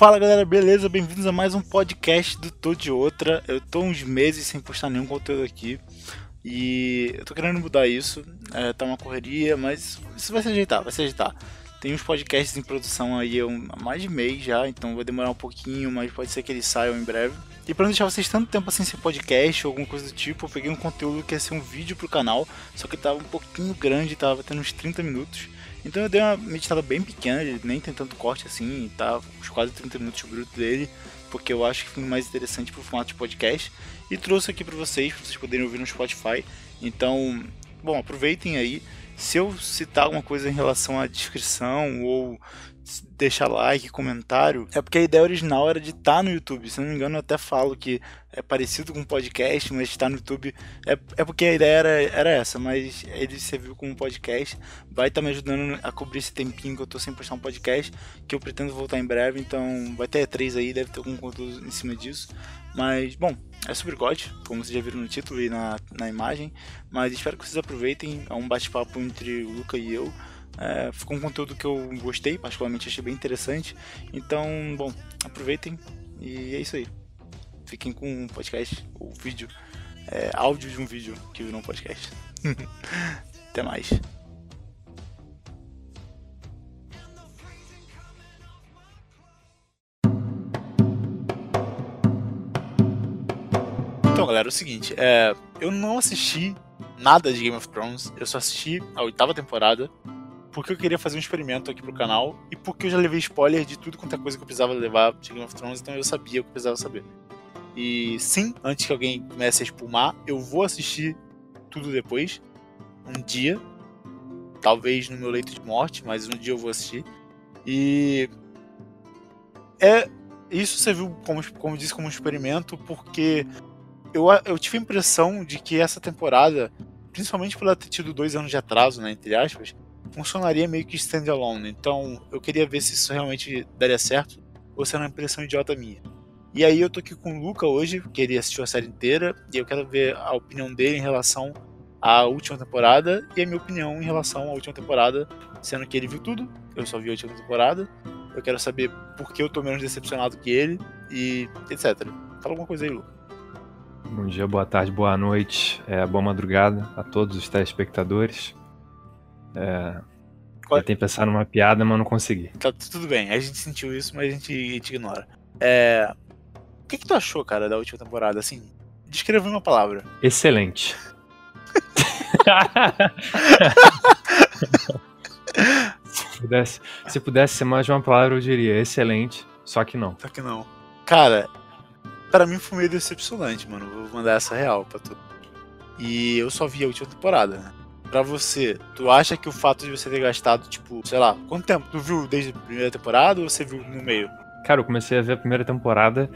Fala galera, beleza? Bem-vindos a mais um podcast do Tô de Outra. Eu tô uns meses sem postar nenhum conteúdo aqui e eu tô querendo mudar isso. É, tá uma correria, mas isso vai se ajeitar, vai se ajeitar. Tem uns podcasts em produção aí há mais de mês já, então vai demorar um pouquinho, mas pode ser que eles saiam em breve. E para não deixar vocês tanto tempo assim sem podcast ou alguma coisa do tipo, eu peguei um conteúdo que ia ser um vídeo pro canal, só que tava um pouquinho grande, tava tendo uns 30 minutos. Então eu dei uma meditada bem pequena, nem tem tanto corte assim, tá? Os quase 30 minutos bruto dele, porque eu acho que foi mais interessante pro formato de podcast. E trouxe aqui para vocês, pra vocês poderem ouvir no Spotify. Então, bom, aproveitem aí. Se eu citar alguma coisa em relação à descrição ou deixar like, comentário, é porque a ideia original era de estar tá no YouTube. Se não me engano, eu até falo que é parecido com podcast, mas estar no YouTube é, é porque a ideia era, era essa, mas ele serviu como podcast. Vai estar tá me ajudando a cobrir esse tempinho que eu tô sem postar um podcast, que eu pretendo voltar em breve, então vai ter três aí, deve ter algum conteúdo em cima disso. Mas, bom, é sobre God, como vocês já viram no título e na, na imagem, mas espero que vocês aproveitem. É um bate-papo entre o Luca e eu. É, ficou um conteúdo que eu gostei, particularmente achei bem interessante. Então, bom, aproveitem e é isso aí. Fiquem com um podcast, ou vídeo, é, áudio de um vídeo que virou um podcast. Até mais. Então, galera, é o seguinte, é, eu não assisti nada de Game of Thrones, eu só assisti a oitava temporada porque eu queria fazer um experimento aqui pro canal e porque eu já levei spoiler de tudo quanto é coisa que eu precisava levar de Game of Thrones, então eu sabia o que eu precisava saber. E sim, antes que alguém comece a espumar, eu vou assistir tudo depois, um dia, talvez no meu leito de morte, mas um dia eu vou assistir. E é isso serviu como como disse como um experimento porque eu, eu tive a impressão de que essa temporada, principalmente por ela ter tido dois anos de atraso, né, entre aspas, funcionaria meio que standalone. Então eu queria ver se isso realmente daria certo ou se era uma impressão idiota minha. E aí eu tô aqui com o Luca hoje, que ele assistiu a série inteira, e eu quero ver a opinião dele em relação à última temporada e a minha opinião em relação à última temporada, sendo que ele viu tudo, eu só vi a última temporada. Eu quero saber por que eu tô menos decepcionado que ele e etc. Fala alguma coisa aí, Luca. Bom dia, boa tarde, boa noite, é, boa madrugada a todos os telespectadores. É, eu tentei pensar numa piada, mas não consegui. Tá tudo bem, a gente sentiu isso, mas a gente, a gente ignora. É, o que, que tu achou, cara, da última temporada? Assim, descreva uma palavra. Excelente. se, pudesse, se pudesse ser mais de uma palavra, eu diria excelente, só que não. Só que não. Cara, para mim foi meio decepcionante, mano. Vou mandar essa real pra tu. E eu só vi a última temporada, né? Pra você, tu acha que o fato de você ter gastado, tipo, sei lá, quanto tempo? Tu viu desde a primeira temporada ou você viu no meio? Cara, eu comecei a ver a primeira temporada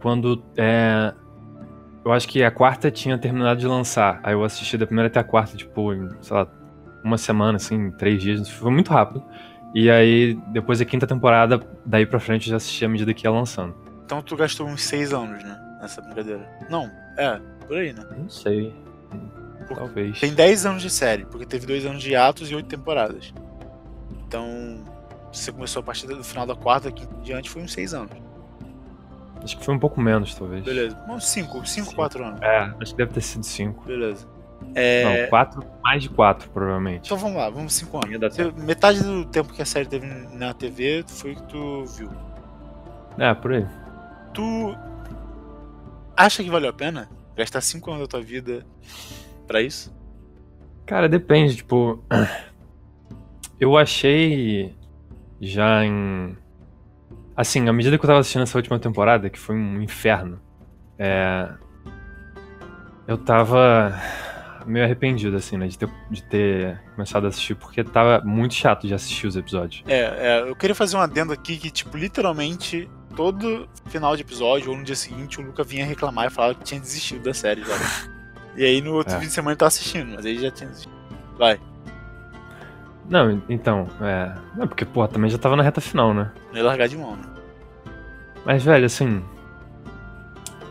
quando. É... Eu acho que a quarta tinha terminado de lançar. Aí eu assisti da primeira até a quarta, tipo, em, sei lá, uma semana, assim, três dias. Foi muito rápido. E aí, depois da quinta temporada, daí pra frente, eu já assisti à medida que ia lançando. Então tu gastou uns seis anos, né? Nessa brincadeira. Não, é, por aí, né? Não sei. Talvez. Tem 10 anos de série, porque teve 2 anos de atos e 8 temporadas. Então, você começou a partir do final da quarta, aqui em diante foi uns 6 anos. Acho que foi um pouco menos, talvez. Beleza. Uns 5, 5, 4 anos. É, acho que deve ter sido 5. Beleza. É... Não, 4, mais de 4, provavelmente. Então vamos lá, vamos 5 anos. Metade do tempo que a série teve na TV foi o que tu viu. É, por aí. Tu acha que valeu a pena gastar 5 anos da tua vida para isso? Cara, depende, tipo. Eu achei já em. Assim, à medida que eu tava assistindo essa última temporada, que foi um inferno, é... eu tava meio arrependido, assim, né, de ter, de ter começado a assistir, porque tava muito chato de assistir os episódios. É, é, eu queria fazer um adendo aqui que, tipo, literalmente, todo final de episódio ou no dia seguinte, o Luca vinha reclamar e falava que tinha desistido da série já. E aí no outro é. fim de semana ele tá assistindo, mas aí já tinha assistido. Vai. Não, então, é. Não, porque, pô, também já tava na reta final, né? Não ia largar de mão, né? Mas, velho, assim.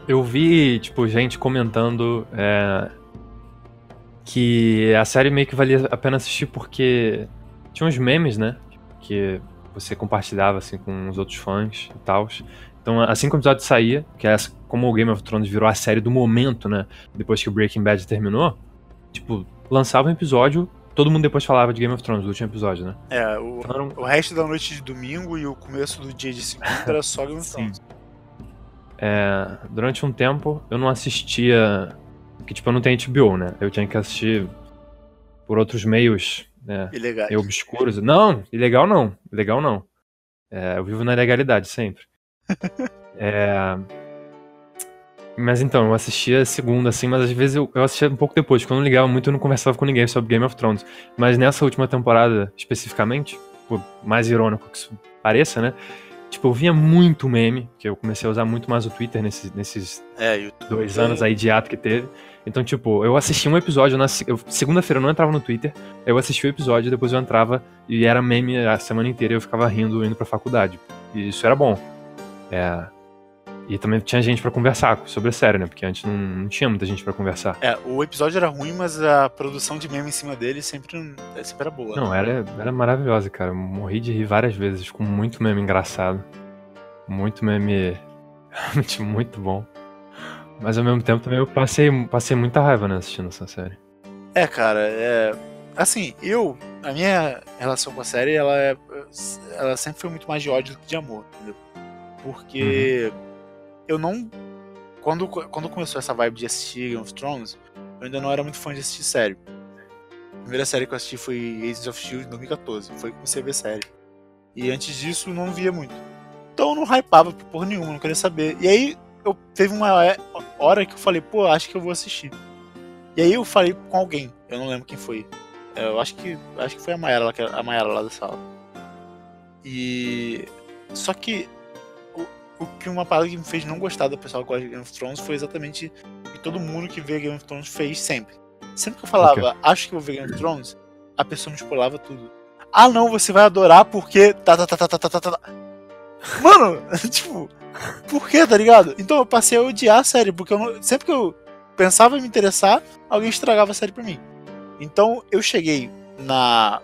Eu vi, tipo, gente comentando é, que a série meio que valia a pena assistir porque tinha uns memes, né? Que você compartilhava assim com os outros fãs e tal. Então, assim que o episódio saía, que é como o Game of Thrones virou a série do momento, né? Depois que o Breaking Bad terminou, tipo, lançava um episódio, todo mundo depois falava de Game of Thrones, do último episódio, né? É, o, então, o resto da noite de domingo e o começo do dia de segunda era só Game of Thrones. É, durante um tempo eu não assistia. Que tipo, eu não tenho HBO, né? Eu tinha que assistir por outros meios. Né, Ilegais. obscuros. Não, ilegal não. Ilegal não. É, eu vivo na legalidade sempre. É, mas então, eu assistia segunda, assim, mas às vezes eu, eu assistia um pouco depois. Quando eu não ligava muito, eu não conversava com ninguém sobre Game of Thrones. Mas nessa última temporada, especificamente, por mais irônico que isso pareça, né? Tipo, eu via muito meme, que eu comecei a usar muito mais o Twitter nesses, nesses é, dois anos aí de ato que teve. Então, tipo, eu assisti um episódio, na segunda-feira eu não entrava no Twitter, eu assisti o episódio, depois eu entrava e era meme a semana inteira e eu ficava rindo indo pra faculdade. E isso era bom. É, e também tinha gente para conversar sobre a série, né? Porque antes não, não tinha muita gente para conversar. É, o episódio era ruim, mas a produção de meme em cima dele sempre, sempre era boa. Não, era, era maravilhosa, cara. morri de rir várias vezes, com muito meme engraçado. Muito meme. Realmente muito bom. Mas ao mesmo tempo também eu passei, passei muita raiva né, assistindo essa série. É, cara, é. Assim, eu. A minha relação com a série, ela é. Ela sempre foi muito mais de ódio do que de amor, entendeu? Porque. Uhum eu não. Quando, quando começou essa vibe de assistir Game of Thrones, eu ainda não era muito fã de assistir série. A primeira série que eu assisti foi Agents of Shield em 2014. Foi que comecei a ver série. E antes disso não via muito. Então eu não hypava por nenhuma, não queria saber. E aí eu teve uma é, hora que eu falei, pô, acho que eu vou assistir. E aí eu falei com alguém, eu não lembro quem foi. Eu acho que acho que foi a Mayara, a Mayara lá da sala. E só que o que uma parada que me fez não gostar do pessoal que gosta de Game of Thrones foi exatamente o que todo mundo que vê Game of Thrones fez sempre. Sempre que eu falava, okay. acho que vou ver Game of Thrones, a pessoa me espolava tudo. Ah não, você vai adorar porque. Tá, tá, tá, tá, tá, tá, tá. Mano, tipo, por que, tá ligado? Então eu passei a odiar a série, porque não, sempre que eu pensava em me interessar, alguém estragava a série pra mim. Então eu cheguei na.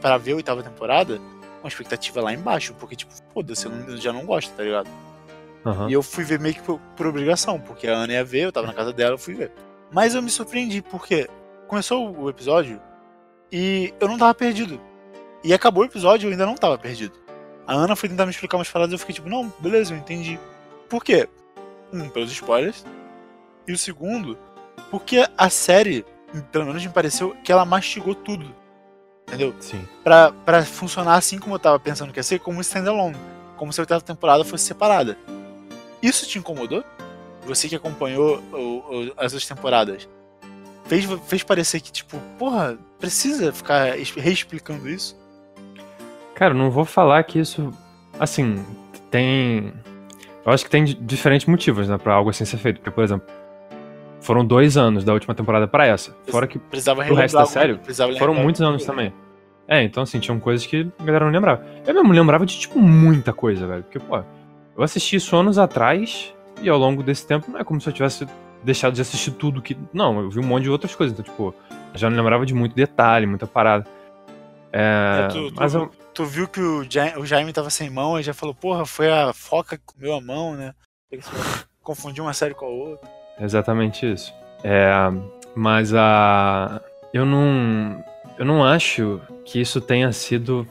para ver a oitava temporada com a expectativa lá embaixo, porque, tipo, foda-se, eu já não gosto, tá ligado? Uhum. E eu fui ver meio que por, por, obrigação, porque a Ana ia ver, eu tava na casa dela, eu fui ver. Mas eu me surpreendi, porque começou o episódio e eu não tava perdido. E acabou o episódio e eu ainda não tava perdido. A Ana foi tentar me explicar umas paradas e eu fiquei tipo, não, beleza, eu entendi. Por quê? Um, pelos spoilers. E o segundo, porque a série, pelo menos me pareceu, que ela mastigou tudo. Entendeu? Sim. Pra, pra funcionar assim como eu tava pensando que ia ser, como um standalone. Como se a oitava temporada fosse separada. Isso te incomodou? Você que acompanhou o, o, as outras temporadas. Fez, fez parecer que, tipo, porra, precisa ficar reexplicando isso? Cara, não vou falar que isso. Assim, tem. Eu acho que tem diferentes motivos, né, pra algo assim ser feito. Porque, por exemplo, foram dois anos da última temporada para essa. Fora que precisava o resto da série foram muitos anos também. É, então assim, tinham coisas que a galera não lembrava. Eu mesmo lembrava de, tipo, muita coisa, velho. Porque, pô, eu assisti isso anos atrás e ao longo desse tempo não é como se eu tivesse deixado de assistir tudo que. Não, eu vi um monte de outras coisas. Então, tipo, já não lembrava de muito detalhe, muita parada. É, é tu, mas tu, eu... tu viu que o Jaime, o Jaime tava sem mão e já falou, porra, foi a foca que comeu a mão, né? Confundiu uma série com a outra. Exatamente isso. É, mas a. Eu não. Eu não acho que isso tenha sido.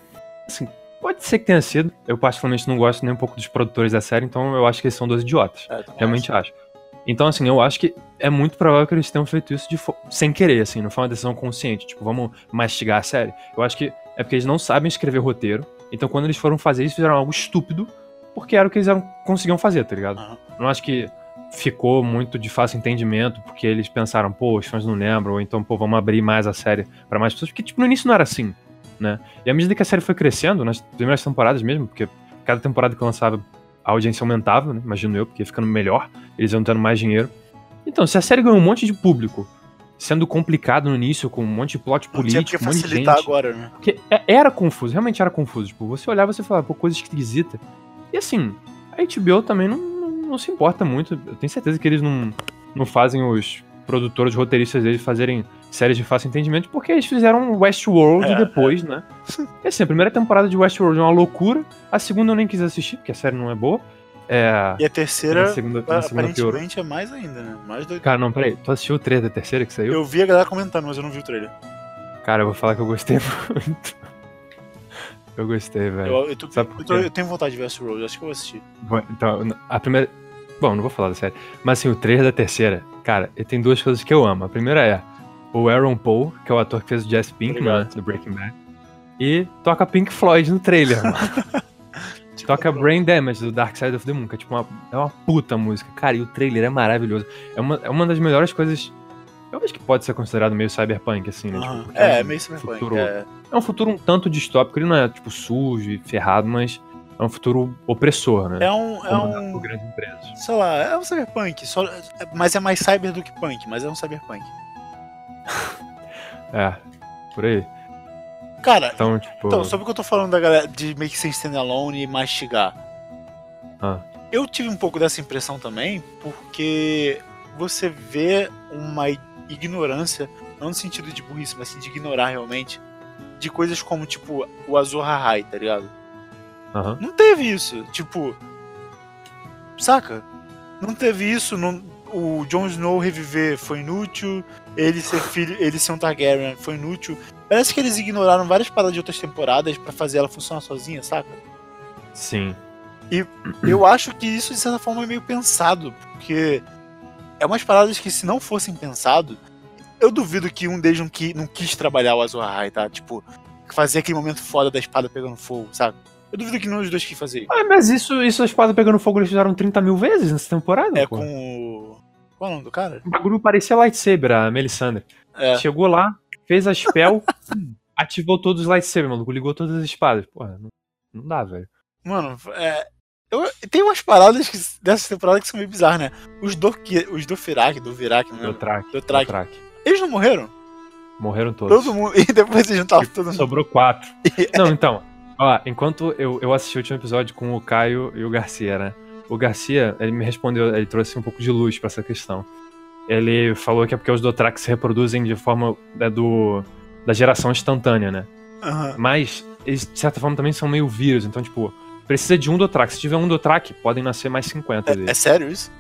Assim, Pode ser que tenha sido. Eu particularmente não gosto nem um pouco dos produtores da série, então eu acho que eles são dois idiotas. É, Realmente acho. acho. Então, assim, eu acho que é muito provável que eles tenham feito isso sem querer, assim, não foi uma decisão consciente. Tipo, vamos mastigar a série. Eu acho que é porque eles não sabem escrever roteiro. Então, quando eles foram fazer isso, fizeram algo estúpido, porque era o que eles eram, conseguiam fazer, tá ligado? Uhum. Não acho que ficou muito de fácil entendimento, porque eles pensaram, pô, os fãs não lembram, ou então, pô, vamos abrir mais a série para mais pessoas, porque, tipo, no início não era assim né? E à medida que a série foi crescendo, nas primeiras temporadas mesmo, porque cada temporada que lançava, a audiência aumentava, né? Imagino eu, porque ia ficando melhor, eles iam tendo mais dinheiro. Então, se a série ganhou um monte de público, sendo complicado no início, com um monte de plot político, um monte de gente. agora, né? Porque é, era confuso, realmente era confuso. Tipo, você olhava e você falava, pô, coisa esquisita. E assim, a HBO também não, não, não, se importa muito. Eu tenho certeza que eles não, não fazem os produtores, roteiristas deles fazerem séries de fácil entendimento, porque eles fizeram Westworld É, depois, né? E assim, a primeira temporada de Westworld é uma loucura, a segunda eu nem quis assistir, porque a série não é boa. É. E a terceira, a segunda, a segunda aparentemente, é mais ainda, né? Mais doido. Cara, não, peraí, tu assistiu o 3 da terceira que saiu? Eu vi a galera comentando, mas eu não vi o trailer. Cara, eu vou falar que eu gostei muito. Eu gostei, velho. Eu, eu, tô- eu tô- eu tenho vontade de ver Westworld, acho que eu vou assistir. Bom, Então, a primeira. Bom, não vou falar da série. Mas assim, o trailer da terceira, cara, tem duas coisas que eu amo. A primeira é o Aaron Paul, que é o ator que fez o Jesse Pinkman, né, do Breaking Bad. E toca Pink Floyd no trailer, mano. Tipo, toca Brain Damage do Dark Side of the Moon, que é tipo uma, é uma puta música. Cara, e o trailer é maravilhoso. É uma, é uma das melhores coisas. Eu acho que pode ser considerado meio cyberpunk, assim, né? Aham. Tipo, É, é meio cyberpunk. futuro- É. é um futuro um tanto distópico, ele não é, tipo, sujo e ferrado, mas é um futuro opressor, né? É um. É um por grandes empresas. sei lá, é um cyberpunk. Só, é- mas é mais cyber do que punk, mas é um cyberpunk. É, por aí. Cara, Então, tipo. então, sobre o que eu tô falando da galera de meio que ser standalone e mastigar. Ah. Eu tive um pouco dessa impressão também, porque você vê uma ignorância, não no sentido de burrice, mas sim de ignorar realmente, de coisas como, tipo, o Azor Ahai, tá ligado? Aham. Não teve isso. Tipo. Saca? Não teve isso. Não, o Jon Snow reviver foi inútil. Ele ser filho. Ele ser um Targaryen foi inútil. Parece que eles ignoraram várias paradas de outras temporadas pra fazer ela funcionar sozinha, saca? Sim. Eu acho que isso, de certa forma, é meio pensado. Porque é umas paradas que, se não fossem pensado, eu duvido que um deles não, qui- não quis trabalhar o Azor Ahai, tá? Tipo, fazer aquele momento foda da espada pegando fogo, sabe? Eu duvido que nenhum dos dois quis fazer isso. Ah, mas isso, isso a espada pegando fogo eles fizeram 30 mil vezes nessa temporada? É pô. com o. Qual é o nome do cara? O bagulho parecia lightsaber, a Melisandre. É. Chegou lá, fez a spell, ativou todos os lightsabers, maluco. Ligou todas as espadas. Porra, não, não dá, velho. Mano, é. Eu, tem umas paradas que, dessa temporada que são meio bizarras, né? Os do os do Firak, do Virak, não Do track. Do Track. Eles não morreram? Morreram todos. Todo mundo. E depois eles juntavam todo mundo. Sobrou quatro. Não, então. Ó, enquanto eu, eu assisti o último episódio com o Caio e o Garcia, né? O Garcia, ele me respondeu, ele trouxe um pouco de luz pra essa questão. Ele falou que é porque os Dothraki se reproduzem de forma né, do, da geração instantânea, né? Aham. Mas eles, de certa forma, também são meio vírus. Então, tipo, precisa de um Dothraki. Se tiver um Dothraki, podem nascer mais 50 É, é deles. sério isso?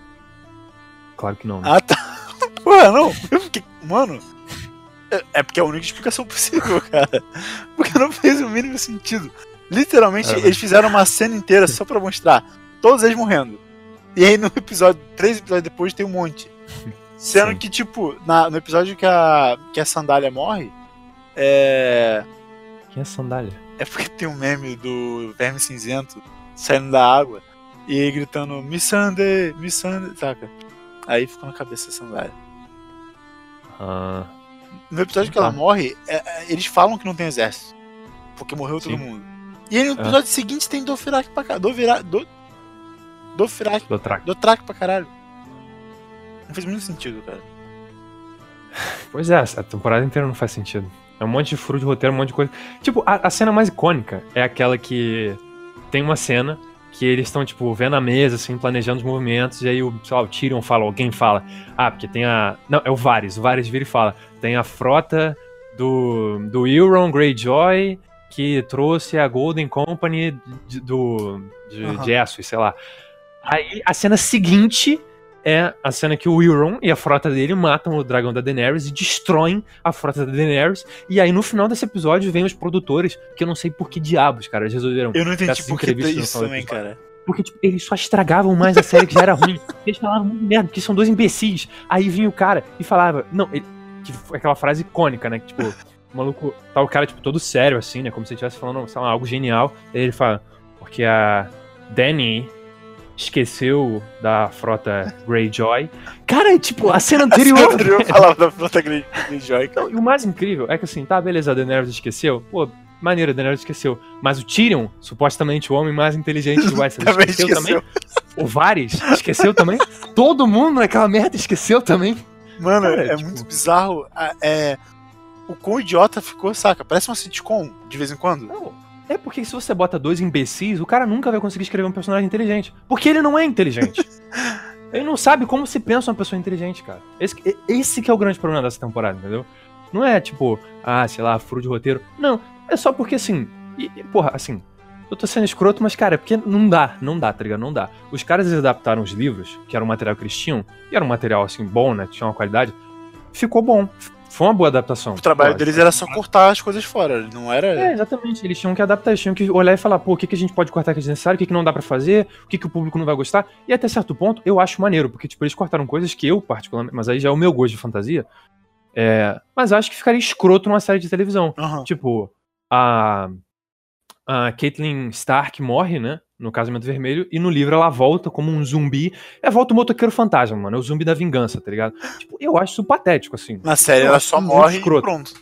Claro que não. né? Ah, tá. Porra, não. Fiquei. Mano. é- É porque é a única explicação possível, cara. Porque não fez o mínimo sentido. Literalmente, É, eles fizeram uma cena inteira só pra mostrar todos eles morrendo. E aí no episódio, três episódios depois, tem um monte. Sendo Sim. que, tipo, na- no episódio que a, que a sandália morre, é. Quem é sandália? É porque tem um meme do Verme Cinzento saindo da água e gritando Missandei, Missandei, saca? Aí ficou na cabeça a sandália. Ah, No episódio que ela Tá. morre, é- é, eles falam que não tem exército. Porque morreu todo Sim. mundo. E aí no É. episódio seguinte tem Dofirak pra caralho. Dovira, do, Dofirak, Dothraki. Dothraki pra caralho. Não fez muito sentido, cara. Pois é, a temporada inteira não faz sentido. É um monte de furo de roteiro, um monte de coisa. Tipo, a, a cena mais icônica é aquela que tem uma cena que eles estão, tipo, vendo a mesa, assim, planejando os movimentos, e aí o, sei lá, o Tyrion fala, alguém fala, ah, porque tem a. Não, é o Varys, o Varys vira e fala, tem a frota do, do Euron Greyjoy que trouxe a Golden Company de, do, de, Aham. de Essos, sei lá. Aí a cena seguinte é a cena que o Euron e a frota dele matam o dragão da Daenerys e destroem a frota da Daenerys. E aí no final desse episódio vem os produtores, que eu não sei por que diabos, cara, eles resolveram. Eu não entendi por que isso também, cara. Porque tipo, eles só estragavam mais a série que já era ruim. Eles falavam muito merda, porque são dois imbecis. Aí vinha o cara e falava. Não, ele, que foi aquela frase icônica, né? Que tipo, o maluco. Tá o cara, tipo, todo sério, assim, né? Como se ele estivesse falando, sei lá, algo genial. Aí ele fala, porque a Dany esqueceu da frota Greyjoy. Cara, tipo, a cena anterior. A anterior falava da frota Grey- Greyjoy. Não, e o mais incrível é que assim, tá, beleza, a Daenerys esqueceu. Pô, maneiro, a Daenerys esqueceu. Mas o Tyrion, supostamente o homem mais inteligente do Westeros, esqueceu, esqueceu. também? O Varys esqueceu também? Todo mundo naquela merda esqueceu também? Mano, Cara, é tipo- muito bizarro. É, o quão idiota ficou, saca? Parece uma sitcom, de vez em quando. Não. É porque se você bota dois imbecis, o cara nunca vai conseguir escrever um personagem inteligente. Porque ele não é inteligente. Ele não sabe como se pensa uma pessoa inteligente, cara. Esse, esse que é o grande problema dessa temporada, entendeu? Não é tipo, ah, sei lá, furo de roteiro. Não, é só porque assim. E, e, porra, assim. Eu tô sendo escroto, mas, cara, é porque não dá, não dá, tá ligado? Não dá. Os caras eles adaptaram os livros, que era um material que eles tinham, e era um material, assim, bom, né? Tinha uma qualidade. Ficou bom. Foi uma boa adaptação. O trabalho deles era só cortar as coisas fora, não era. É, exatamente. Eles tinham que adaptar, eles tinham que olhar e falar, pô, o que, que a gente pode cortar que é desnecessário, o que, que não dá para fazer, o que, que o público não vai gostar. E até certo ponto, eu acho maneiro, porque, tipo, eles cortaram coisas que eu, particularmente, mas aí já é o meu gosto de fantasia. É, mas acho que ficaria escroto numa série de televisão. Uhum. Tipo, a. A Caitlyn Stark morre, né? No Casamento Vermelho, e no livro ela volta como um zumbi. É volta o motoqueiro fantasma, mano. É o zumbi da vingança, tá ligado? Tipo, eu acho isso patético, assim. Na série ela só morre e pronto.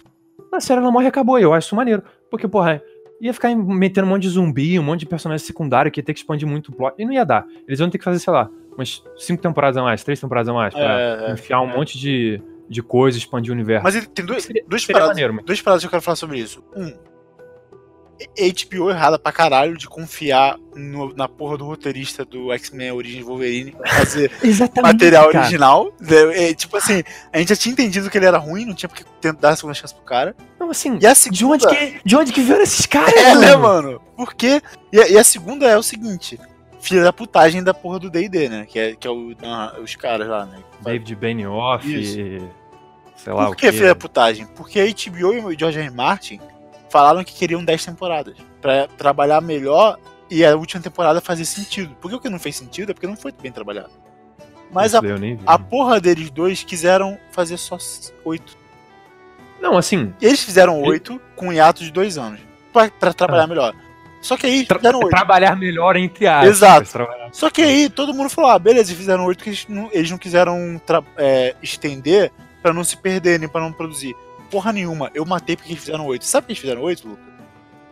Na série ela morre e acabou. Eu acho isso maneiro. Porque, porra, ia ficar metendo um monte de zumbi, um monte de personagem secundário que ia ter que expandir muito o plot. E não ia dar. Eles iam ter que fazer, sei lá, umas cinco temporadas a mais, três temporadas a mais, pra É, é, enfiar um é. monte de, de coisa, expandir o universo. Mas ele tem duas, Seria- duas, seria paradas, maneiro, mas- duas paradas que eu quero falar sobre isso. Um, HBO errada pra caralho de confiar no- na porra do roteirista do X-Men Origins Wolverine pra fazer Exatamente. material cara. original. É, é, tipo assim, a gente já tinha entendido que ele era ruim, não tinha porque tentar dar a segunda chance pro cara. Não, assim, E a de onde, segunda. que, de onde que vieram esses caras, É, né, mano? mano? Por quê? E, a- e a segunda é o seguinte: filha da putagem da porra do DD, né? Que é, que é o, ah, os caras lá, né? David Benioff, Isso. sei lá Por o que quê. filha da putagem? Porque a HBO e o George. R. Martin falaram que queriam 10 temporadas pra trabalhar melhor e a última temporada fazer sentido. Por que o que não fez sentido é porque não foi bem trabalhado. Mas a, a porra deles dois quiseram fazer só 8. Não, assim, Eles fizeram E- 8 com um hiato de 2 anos pra, pra trabalhar Ah. melhor. Só que aí tra- fizeram 8. trabalhar melhor entre aspas. Exato. Só que aí todo mundo falou: ah, beleza, eles fizeram 8 que eles não, eles não quiseram é, estender pra não se perderem, pra não produzir. Porra nenhuma, eu matei porque eles fizeram 8. Sabe por que eles fizeram 8, Luca?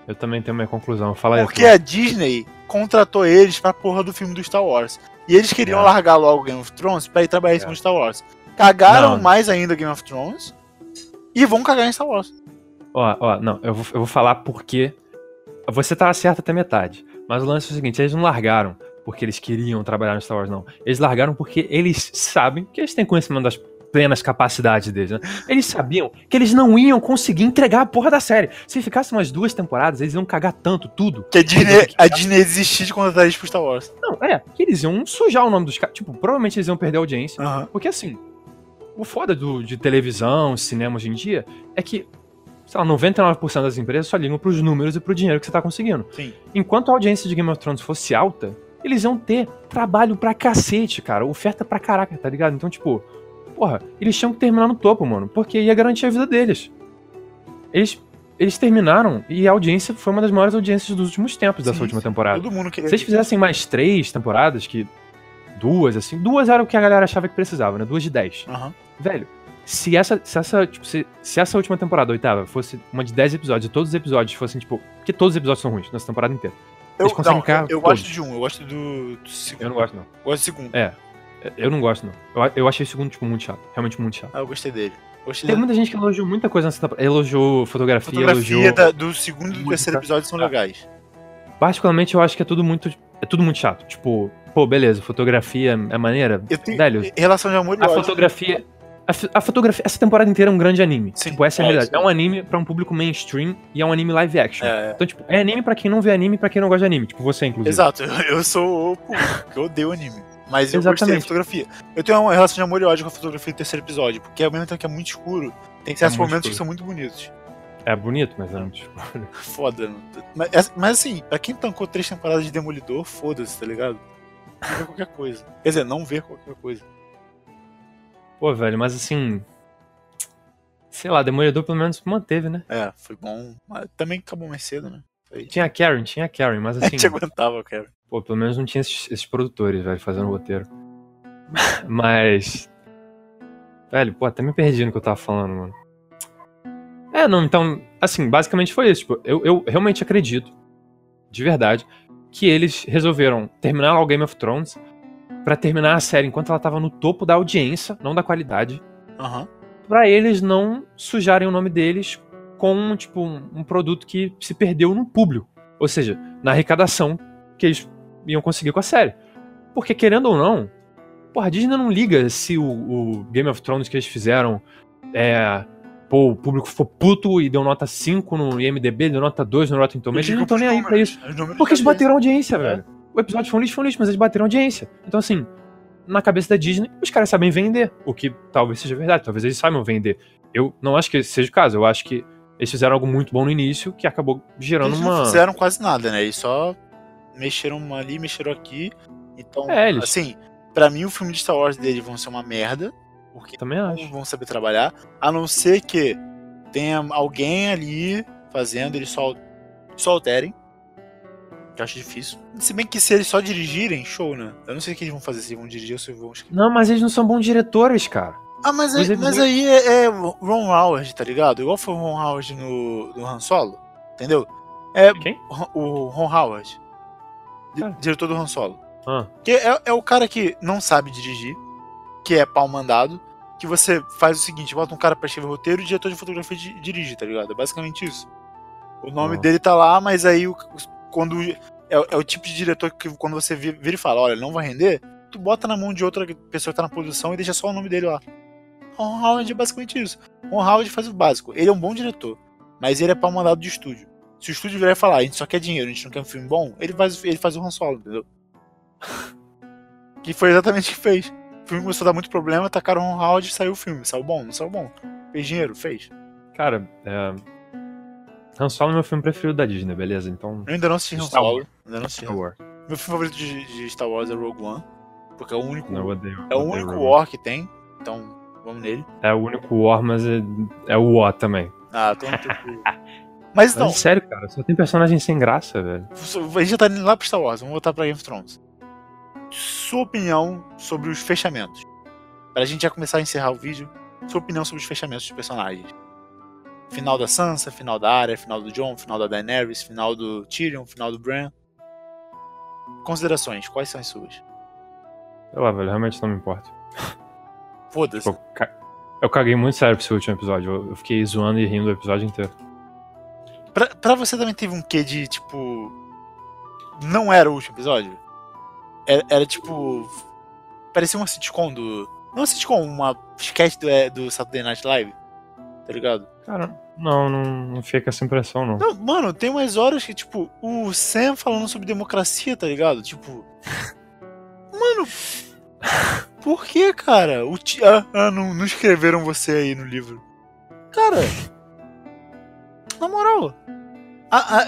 Eu também tenho minha conclusão. Fala aí. Porque a Disney contratou eles pra porra do filme do Star Wars. E eles queriam É. largar logo Game of Thrones pra ir trabalhar em cima É. Star Wars. Cagaram Não. mais ainda Game of Thrones e vão cagar em Star Wars. Ó, ó, não, eu vou, eu vou falar porque. Você tá certo até metade. Mas o lance é o seguinte: eles não largaram porque eles queriam trabalhar no Star Wars, não. Eles largaram porque eles sabem que eles têm conhecimento das plenas capacidades deles, né? Eles sabiam que eles não iam conseguir entregar a porra da série. Se ficasse umas duas temporadas, eles iam cagar tanto, tudo. Que a Disney, a Disney desistir de contratar eles pro Star Wars. Não, é, que eles iam sujar o nome dos caras. Tipo, provavelmente eles iam perder a audiência. Aham. Porque assim, o foda do, de televisão, cinema hoje em dia, é que, sei lá, 99% das empresas só ligam pros números e pro dinheiro que você tá conseguindo. Sim. Enquanto a audiência de Game of Thrones fosse alta, eles iam ter trabalho pra cacete, cara. Oferta pra caraca, tá ligado? Então, tipo, porra, eles tinham que terminar no topo, mano. Porque ia garantir a vida deles. Eles, eles terminaram e a audiência foi uma das maiores audiências dos últimos tempos dessa Sim, última temporada. Todo mundo queria. Se eles fizessem mais três temporadas, que. Duas, assim. Duas era o que a galera achava que precisava, né? Duas de dez. Aham. Velho, se essa. Se essa, tipo, se, se essa última temporada, oitava, fosse uma de dez episódios, e todos os episódios fossem, tipo. Porque todos os episódios são ruins nessa temporada inteira. Eu, não, eu, eu gosto de um, eu gosto do, do segundo. Eu não gosto, não. gosto do segundo. É. Eu não gosto, não. Eu, eu achei o segundo, tipo, muito chato. Realmente muito chato. Ah, eu gostei dele. Gostei Tem muita gente que elogiou muita coisa nessa temporada. Elogiou fotografia, fotografia elogiou. da- do segundo e do terceiro episódio são Ah. legais. Particularmente, eu acho que é tudo muito. É tudo muito chato. Tipo, pô, beleza, fotografia é maneira. Eu tenho Velho, relação de amor e A fotografia. A, a fotografia. Essa temporada inteira é um grande anime. Sim, tipo, essa é a é, realidade. É um anime pra um público mainstream e é um anime live action. É, Então, tipo, é anime pra quem não vê anime e pra quem não gosta de anime. Tipo, você, inclusive. exato, eu, eu sou o público, que eu odeio anime. Mas eu gostei da Exatamente. fotografia. Eu tenho uma relação de amor e ódio com a fotografia do terceiro episódio, porque ao mesmo tempo que é muito escuro, tem certos muito momentos escuro. que são muito bonitos. É bonito, mas é muito escuro. Foda. Mas, mas assim, pra quem tancou três temporadas de Demolidor, foda-se, tá ligado? Não vê qualquer coisa. Quer dizer, não ver qualquer coisa. Pô, velho, mas assim. Sei lá, Demolidor pelo menos manteve, né? É, foi bom. Mas também acabou mais cedo, né? Foi... Tinha a Karen, tinha a Karen, mas A assim. gente aguentava, cara. Pô, pelo menos não tinha esses, esses produtores, velho, fazendo roteiro. Mas. Velho, pô, até me perdi no que eu tava falando, mano. É, não, então, assim, basicamente foi isso. Tipo, eu, eu realmente acredito, de verdade, que eles resolveram terminar lá o Game of Thrones pra terminar a série enquanto ela tava no topo da audiência, não da qualidade, Aham. pra eles não sujarem o nome deles com, tipo, um, um produto que se perdeu no público. Ou seja, na arrecadação que eles iam conseguir com a série. Porque, querendo ou não, porra, a Disney não liga se o, o Game of Thrones que eles fizeram é. Pô, o público ficou puto e deu nota 5 no IMDB, deu nota 2 no Rotten Tomatoes. Eles não estão nem aí pra isso. Porque eles bateram audiência, É. velho. O episódio foi um lixo, foi um lixo, mas eles bateram audiência. Então, assim, na cabeça da Disney, os caras sabem vender. O que talvez seja verdade, talvez eles saibam vender. Eu não acho que esse seja o caso. Eu acho que eles fizeram algo muito bom no início que acabou gerando Eles uma. não fizeram quase nada, né? Eles só mexeram ali, mexeram aqui. Então, É, eles- assim, pra mim o filme de Star Wars deles vão ser uma merda. Porque Também não acho. vão saber trabalhar. A não ser que tenha alguém ali fazendo, eles só, só alterem. Que eu acho difícil. Se bem que se eles só dirigirem, show, né? Eu não sei o que eles vão fazer, se vão dirigir ou se vão escrever. Não, mas eles não são bons diretores, cara. Ah, mas, aí, mas episódios- aí é, é Ron Howard, tá ligado? Igual foi o Ron Howard no, no Han Solo, entendeu? É Quem? o Ron Howard. Diretor do Han Solo. Ah, Que é, é o cara que não sabe dirigir, que é pau mandado, que você faz o seguinte, bota um cara pra escrever roteiro e o diretor de fotografia di- dirige, tá ligado? É basicamente isso. O nome Ah. dele tá lá, mas aí o- quando é, é o tipo de diretor que quando você vi- vira e fala, olha, não vai render, tu bota na mão de outra pessoa que tá na produção e deixa só o nome dele lá. Ron Howard é basicamente isso. Ron Howard faz o básico. Ele é um bom diretor, mas ele é pau mandado de estúdio. Se o estúdio virar e falar, a gente só quer dinheiro, a gente não quer um filme bom, ele faz, ele faz o Han Solo, entendeu? que foi exatamente o que fez. O filme começou a dar muito problema, tacaram o Ron Howard e saiu o filme. Saiu bom, não saiu bom. Fez dinheiro, fez. cara, é. Han Solo é meu filme preferido da Disney, beleza? Então. Eu ainda não assisti Han Solo. Ainda não assisti. Star Wars. Meu filme favorito de, de Star Wars é Rogue One. Porque é o único, Não, eu odeio. é o único Rogue. War que tem. Então, vamos nele. É o único War, mas é, é o War também. Ah, tô no teu- Mas então, Mas sério, cara, só tem personagem sem graça, velho. a gente já tá indo lá pro Star Wars, vamos voltar pra Game of Thrones. Sua opinião sobre os fechamentos. Pra gente já começar a encerrar o vídeo, sua opinião sobre os fechamentos dos personagens. Final da Sansa, final da Arya, final do Jon, final da Daenerys, final do Tyrion, final do Bran. Considerações, quais são as suas? Sei lá, velho, realmente não me importa. Foda-se. Eu, ca- eu caguei muito sério pro seu último episódio. Eu fiquei zoando e rindo o episódio inteiro. Pra, pra você também teve um quê de, tipo. Não era o último episódio? Era, era, tipo. Parecia uma sitcom do. Não uma sitcom, uma sketch do, é, do Saturday Night Live. Tá ligado? Cara, não, não, não com essa impressão, não. Não, mano, tem umas horas que, tipo, o Sam falando sobre democracia, tá ligado? Tipo. Mano. Por que, cara? O ah, ah, não, não escreveram você aí no livro. Cara. Na moral. A, a,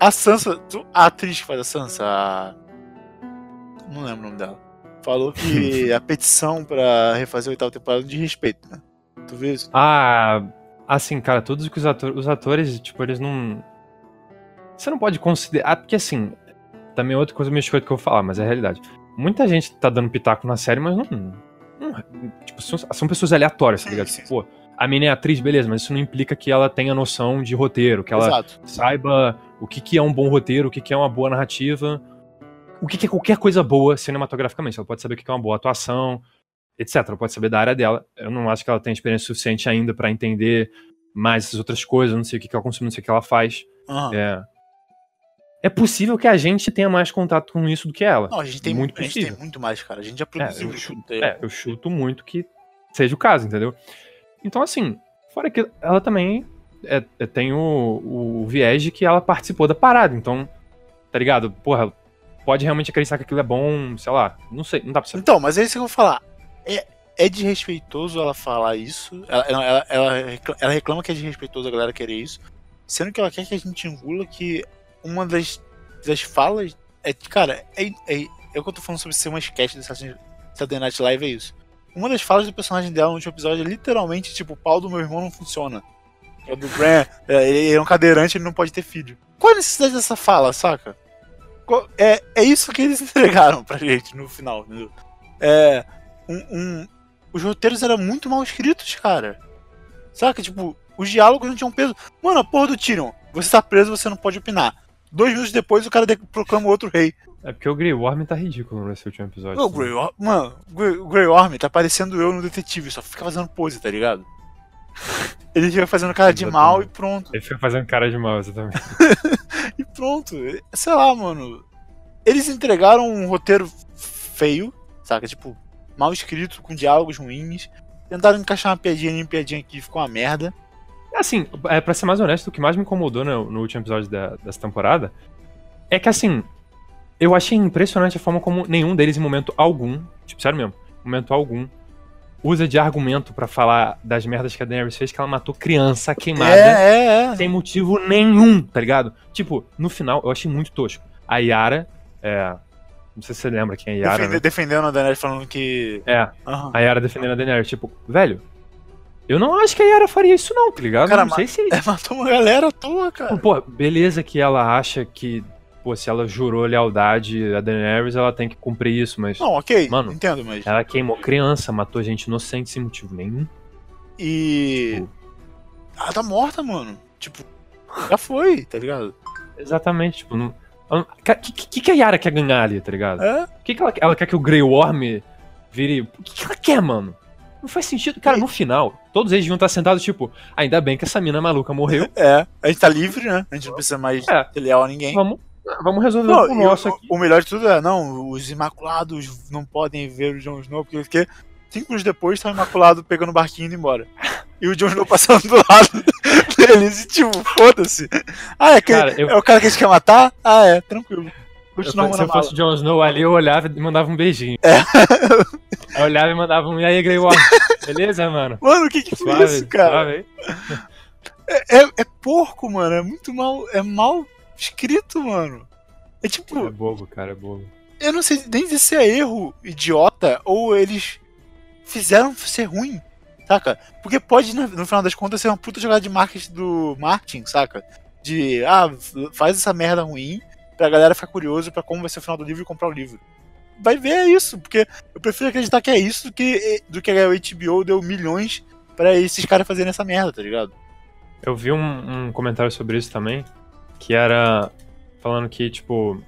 a Sansa. A atriz que faz a Sansa, a. Não lembro o nome dela. Falou que a petição pra refazer a oitava temporada de respeito, né? Tu viu isso? Ah, assim, cara, todos que os atores, os atores, tipo, eles não. Você não pode considerar. Ah, porque assim, também é outra coisa meio escrota que eu vou falar, mas é a realidade. Muita gente tá dando pitaco na série, mas não. não- tipo, são, são pessoas aleatórias, tá ligado? sim, Pô, a mina é atriz, beleza, mas isso não implica que ela tenha noção de roteiro, que ela Exato. saiba o que, que é um bom roteiro, o que, que é uma boa narrativa, o que, que é qualquer coisa boa cinematograficamente. Ela pode saber o que que é uma boa atuação, etc. Ela pode saber da área dela. Eu não acho que ela tenha experiência suficiente ainda pra entender mais essas outras coisas. Eu não sei o que, que ela consome, não sei o que ela faz. Aham. É. É possível que a gente tenha mais contato com isso do que ela. Não, a gente tem Muito a gente tem muito mais, cara. A gente já É, produziu eu, isso. chuto, é, eu chuto muito que seja o caso, entendeu? Então, assim, fora que ela também é- é- tem o, o viés de que ela participou da parada. Então, tá ligado? Porra, pode realmente acreditar que aquilo é bom, sei lá. Não sei, não dá pra saber. Então, mas é isso que eu vou falar. É, é desrespeitoso ela falar isso. Ela, ela, ela, recla- ela reclama que é desrespeitoso a galera querer isso. Sendo que ela quer que a gente engula que uma das, das falas é. Cara, é, é, é o que eu tô falando sobre ser uma sketch do Saturday Night Live, é isso. Uma das falas do personagem dela no último episódio é literalmente tipo: o pau do meu irmão não funciona. É do Bran, é, ele é um cadeirante, ele não pode ter filho. Qual a necessidade dessa fala, saca? É, é isso que eles entregaram pra gente no final, entendeu? É. Um, um- os roteiros eram muito mal escritos, cara. Saca? Tipo, os diálogos não tinham peso. Mano, a porra do Tyrion. Você tá preso, você não pode opinar. Dois minutos depois, o cara proclama outro rei. É porque o Grey Worm tá ridículo nesse último episódio. O Grey Worm, mano, o Grey, Worm tá parecendo eu no detetive, só fica fazendo pose, tá ligado? Ele fica fazendo cara de mal e pronto. Ele fica fazendo cara de mal, exatamente. E pronto. Sei lá, mano. Eles entregaram um roteiro feio, saca? Tipo, mal escrito, com diálogos ruins. Tentaram encaixar uma piadinha ali, uma piadinha aqui, ficou uma merda. Assim, é, pra ser mais honesto, o que mais me incomodou no, no último episódio da- dessa temporada é que, assim, eu achei impressionante a forma como nenhum deles, em momento algum, tipo, sério mesmo, momento algum, usa de argumento pra falar das merdas que a Daenerys fez, que ela matou criança queimada É, é, é. sem motivo nenhum, tá ligado? Tipo, no final, eu achei muito tosco. A Yara, é. Não sei se você lembra quem é Yara. Defende- né? defendendo a Daenerys falando que. É, Aham. a Yara defendendo a Daenerys. Tipo, velho, eu não acho que a Yara faria isso, não, tá ligado? Cara, não sei se. É, matou uma galera à toa, cara. Pô, beleza que ela acha que, pô, se ela jurou lealdade a Daenerys, ela tem que cumprir isso, mas. Não, ok, Mano. entendo, mas. Ela queimou criança, matou gente inocente sem motivo nenhum. E. Ela tá morta, mano. Tipo, já foi, tá ligado? Exatamente, tipo, não. O que, que, que a Yara quer ganhar ali, tá ligado? É. O que, que ela, quer? ela quer que o Grey Worm vire. O que, que ela quer, mano? Não faz sentido. Cara, no final, todos eles deviam estar sentados, tipo, ainda bem que essa mina maluca morreu. É. A gente tá livre, né? A gente não precisa mais É. ser leal a ninguém. Vamos, vamos resolver Não, o nosso o, aqui. o melhor de tudo é, não, os Imaculados não podem ver o Jon Snow, porque, porque cinco anos depois tá o Imaculado pegando o barquinho e indo embora. E o Jon Snow passando do lado deles e tipo, foda-se. Ah, é, aquele- Cara, eu- é o cara que a gente quer matar? Ah, é, tranquilo. Se eu fosse o Jon Snow ali, eu olhava e mandava um beijinho. É. Eu olhava e mandava um, e aí, Grey Worm? Beleza, mano? Mano, o que que foi Suave, isso, cara? suave aí. É, é porco, mano, é muito mal, é mal escrito, mano. É tipo, É bobo, cara, é bobo. eu não sei nem se é erro idiota ou eles fizeram ser ruim, saca? Porque pode, no, no final das contas, ser uma puta jogada de marketing do Martin, saca? De, ah, faz essa merda ruim pra galera ficar curioso pra como vai ser o final do livro e comprar o livro. Vai ver é isso, porque eu prefiro acreditar que é isso do que, do que a HBO deu milhões pra esses caras fazerem essa merda, tá ligado? Eu vi um, um comentário sobre isso também, que era falando que, tipo,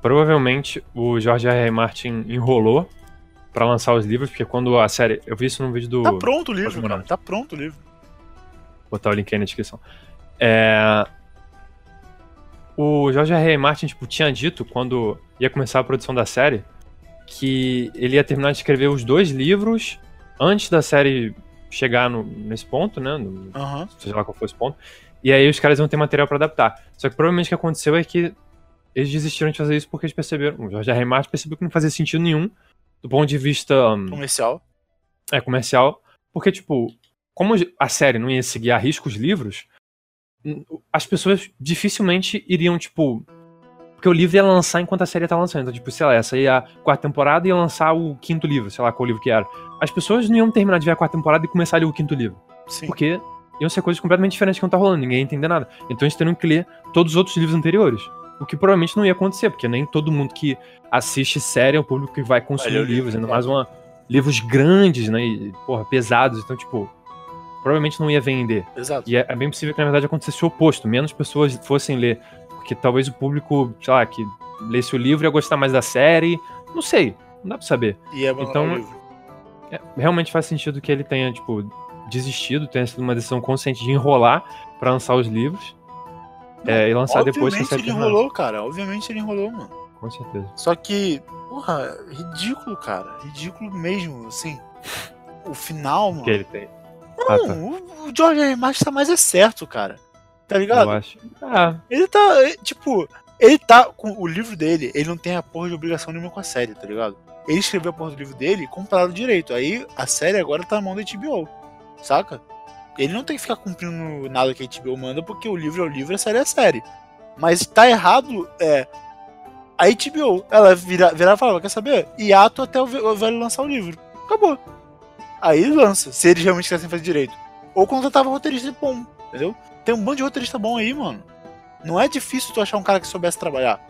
provavelmente o George R. R. Martin enrolou pra lançar os livros, porque quando a série. Eu vi isso num vídeo do. Tá pronto o livro, cara. Tá pronto o livro. Vou botar o link aí na descrição. É, O George R. R. Martin, tipo, tinha dito, quando ia começar a produção da série, que ele ia terminar de escrever os dois livros antes da série chegar no- nesse ponto, né? no- Aham. seja lá qual for esse ponto. E aí os caras vão ter material pra adaptar. Só que provavelmente o que aconteceu é que eles desistiram de fazer isso porque eles perceberam. O George R. R. Martin percebeu que não fazia sentido nenhum do ponto de vista hum, Comercial. é, comercial. Porque, tipo, como a série não ia seguir a risco os livros, as pessoas dificilmente iriam, tipo. Porque o livro ia lançar enquanto a série tá lançando. Então, tipo, sei lá, essa ia a quarta temporada e ia lançar o quinto livro, sei lá qual livro que era. As pessoas não iam terminar de ver a quarta temporada e começar a ler o quinto livro. Sim. Porque iam ser coisas completamente diferentes que não tá rolando, ninguém ia entender nada. Então eles teriam que ler todos os outros livros anteriores. O que provavelmente não ia acontecer, porque nem todo mundo que assiste série é o público que vai consumir Vai livros, livro, ainda mais uma, livros grandes, né? E, porra, pesados. Então, tipo, provavelmente não ia vender. Exato. E é, é bem possível que, na verdade, acontecesse o oposto. Menos pessoas fossem ler. Porque talvez o público, sei lá, que lesse o livro ia gostar mais da série. Não sei. Não dá pra saber. E é Então, livro. É, realmente faz sentido que ele tenha, tipo, desistido, tenha sido uma decisão consciente de enrolar pra lançar os livros. é, e lançar depois que a série ele terminar. enrolou, cara. Obviamente ele enrolou, mano. Com certeza. Só que, porra, ridículo, cara. Ridículo mesmo, assim. O final, mano. Que ele tem. Ah, Não, tá. o, George R. Martin tá mais é certo, cara. Tá Eu ligado? acho. Ah, Ele tá, é, tipo, ele tá com o livro dele, ele não tem a porra de obrigação nenhuma com a série, tá ligado? Ele escreveu a porra do livro dele e compraram direito. Aí a série agora tá na mão da HBO, saca? Ele não tem que ficar cumprindo nada que a HBO manda, porque o livro é o livro, a série é a série. Mas tá errado, é. A HBO, ela vira, virar e falar, quer saber? Hiato até o ve- o velho lançar o livro. Acabou. Aí lança, se eles realmente quisessem fazer direito. Ou contratava roteirista bom, entendeu? Tem um bando de roteirista bom aí, mano. Não é difícil tu achar um cara que soubesse trabalhar.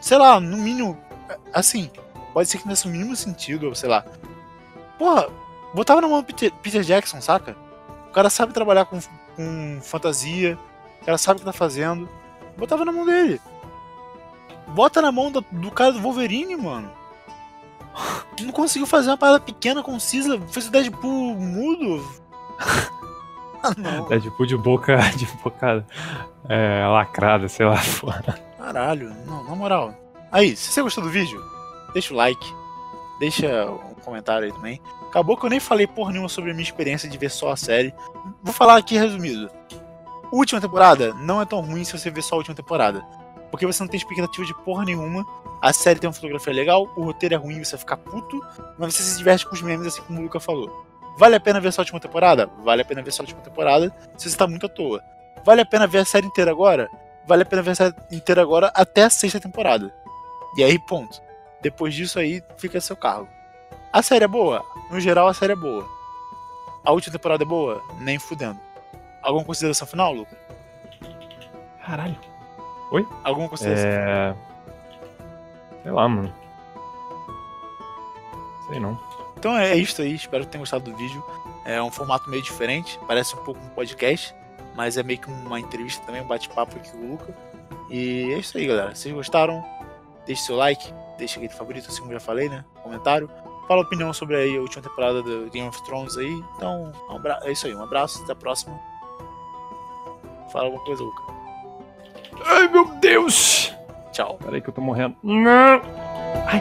Sei lá, no mínimo. Assim, pode ser que nesse mínimo sentido, sei lá. Porra, botava na mão Peter, Peter Jackson, saca? O cara sabe trabalhar com, com fantasia, o cara sabe o que tá fazendo. Botava na mão dele. Bota na mão do, do cara do Wolverine, mano. Não conseguiu fazer uma parada pequena, concisa, fez o Deadpool mudo. ah, não. tipo de boca. De boca é, lacrada, sei lá. Caralho, não, na moral. Aí, se você gostou do vídeo, deixa o like. deixa um comentário aí também. Acabou que eu nem falei porra nenhuma sobre a minha experiência de ver só a série. Vou falar aqui resumido. Última temporada não é tão ruim se você ver só a última temporada. Porque você não tem expectativa de porra nenhuma. A série tem uma fotografia legal, o roteiro é ruim, você vai ficar puto, mas você se diverte com os memes, assim como o Luca falou. Vale a pena ver só a última temporada? Vale a pena ver só a última temporada se você tá muito à toa. Vale a pena ver a série inteira agora? Vale a pena ver a série inteira agora até a sexta temporada. E aí, ponto. Depois disso aí, fica a seu cargo. A série é boa? No geral, a série é boa. A última temporada é boa? Nem fudendo. Alguma consideração final, Luca? Caralho. Oi? Alguma consideração final? Sei lá, mano. Sei não. Então é isso aí, espero que tenham gostado do vídeo. É um formato meio diferente, parece um pouco um podcast, mas é meio que uma entrevista também, um bate-papo aqui com o Luca. E é isso aí, galera. Se vocês gostaram, deixe seu like, deixe aquele favorito, assim como já falei, né? Comentário. Fala a opinião sobre aí a última temporada do Game of Thrones aí. Então, um abra... é isso aí, um abraço, até a próxima. Fala alguma coisa, Luca. Ai, meu Deus! Tchau. Peraí que eu tô morrendo. Não! Ai,